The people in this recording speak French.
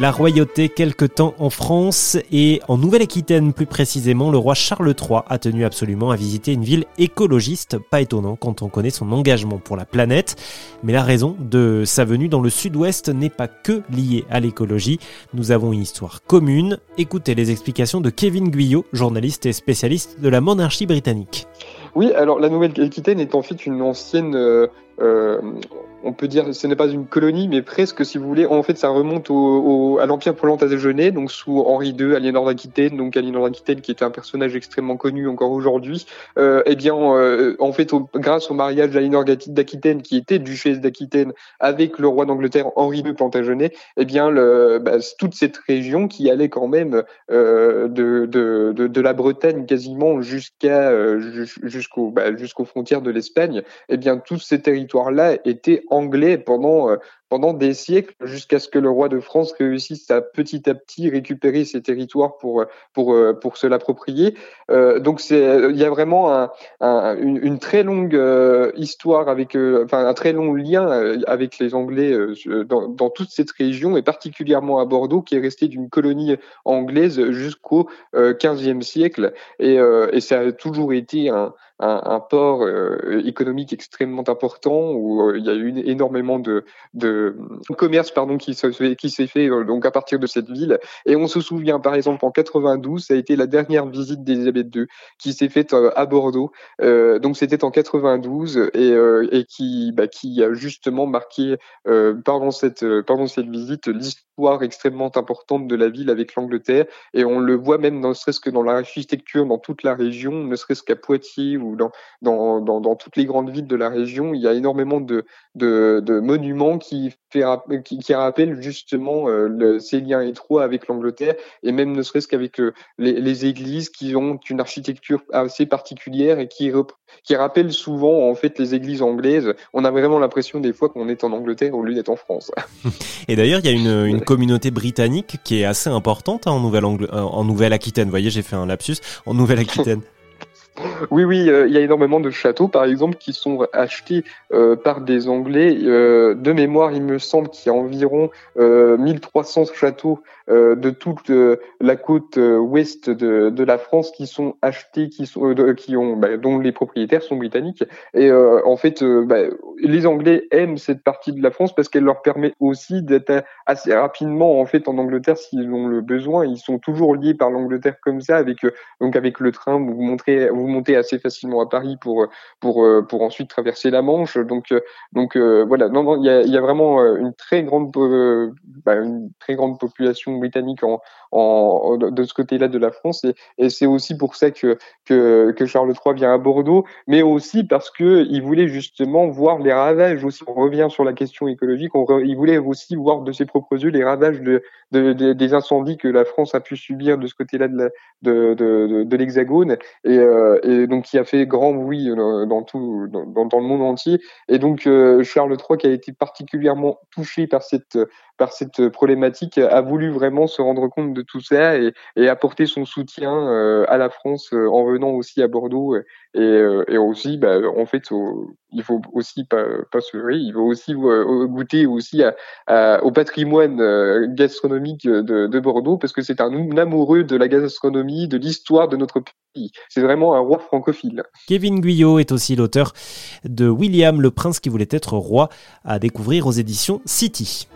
La royauté quelque temps en France et en Nouvelle-Aquitaine plus précisément, le roi Charles III a tenu absolument à visiter une ville écologiste, pas étonnant quand on connaît son engagement pour la planète. Mais la raison de sa venue dans le sud-ouest n'est pas que liée à l'écologie. Nous avons une histoire commune. Écoutez les explications de Kevin Guyot, journaliste et spécialiste de la monarchie britannique. Oui, alors la Nouvelle-Aquitaine est en fait une ancienne euh, euh, on peut dire, ce n'est pas une colonie, mais presque, si vous voulez. En fait, ça remonte au, à l'Empire Plantagenet, donc sous Henri II, Aliénor d'Aquitaine, donc Aliénor d'Aquitaine qui était un personnage extrêmement connu encore aujourd'hui. Euh, eh bien, euh, en fait, grâce au mariage d'Aliénor d'Aquitaine, qui était duchesse d'Aquitaine, avec le roi d'Angleterre Henri II Plantagenet, eh bien, bah, toute cette région qui allait quand même euh, de, la Bretagne quasiment jusqu'à jusqu'aux bah, jusqu'aux frontières de l'Espagne, eh bien, tous ces territoires-là étaient anglais pendant euh, pendant des siècles jusqu'à ce que le roi de France réussisse à petit à petit récupérer ces territoires pour pour euh, pour se l'approprier. Euh, donc il y a vraiment un, un, une, très longue euh, histoire avec enfin un très long lien avec les Anglais dans, toute cette région et particulièrement à Bordeaux qui est resté d'une colonie anglaise jusqu'au 15e siècle et, et ça a toujours été un, un, un port économique extrêmement important où il y a eu énormément de, de commerce pardon qui s'est qui s'est fait euh, donc à partir de cette ville. Et on se souvient par exemple en 92 ça a été la dernière visite d'Elisabeth II qui s'est faite euh, à Bordeaux. Euh, donc c'était en 92 et, euh, et qui bah, qui a justement marqué euh, pendant cette pendant cette visite l'histoire extrêmement importante de la ville avec l'Angleterre. Et on le voit même ne serait-ce que dans l'architecture dans toute la région ne serait-ce qu'à Poitiers dans, dans dans dans toutes les grandes villes de la région il y a énormément de de, de monuments qui qui, qui, rappelle justement euh, le, ces liens étroits avec l'Angleterre et même ne serait-ce qu'avec euh, les, les, églises qui ont une architecture assez particulière et qui, qui rappellent souvent en fait les églises anglaises. On a vraiment l'impression des fois qu'on est en Angleterre au lieu d'être en France. Et d'ailleurs, il y a une, une, communauté britannique qui est assez importante hein, en Nouvelle-Aquitaine. En Nouvelle Vous voyez, j'ai fait un lapsus. En Nouvelle-Aquitaine. Oui, oui, euh, il y a énormément de châteaux, par exemple, qui sont achetés euh, par des Anglais. Euh, de mémoire, il me semble qu'il y a environ 1300 châteaux de toute la côte ouest de, la France qui sont achetés, qui ont, bah, dont les propriétaires sont britanniques. Et en fait, bah, les Anglais aiment cette partie de la France parce qu'elle leur permet aussi d'être assez rapidement, en fait, en Angleterre s'ils ont le besoin. Ils sont toujours liés par l'Angleterre comme ça, avec donc avec le train. Vous montrez montez assez facilement à Paris pour pour euh, pour ensuite traverser la Manche. Donc euh, donc euh, voilà, il y a, y a vraiment une très grande bah, une très grande population britannique en, de ce côté-là de la France et, c'est aussi pour ça que, que Charles III vient à Bordeaux, mais aussi parce que il voulait justement voir les ravages aussi. On revient sur la question écologique. Il voulait aussi voir de ses propres yeux les ravages de, de, de, des incendies que la France a pu subir de ce côté-là de, de, de, l'Hexagone et, euh, et donc qui a fait grand bruit dans tout dans le monde entier. Et donc euh, Charles III qui a été particulièrement touché par cette par cette problématique a voulu vraiment se rendre compte de tout ça et, apporter son soutien à la France en venant aussi à Bordeaux et, et aussi bah, en fait il faut aussi pas, se leurrer, il faut aussi goûter aussi au patrimoine gastronomique de, de Bordeaux parce que c'est un amoureux de la gastronomie, de l'histoire de notre pays. C'est vraiment un roi francophile. Kevin Guyot est aussi l'auteur de William le prince qui voulait être roi à découvrir aux éditions City.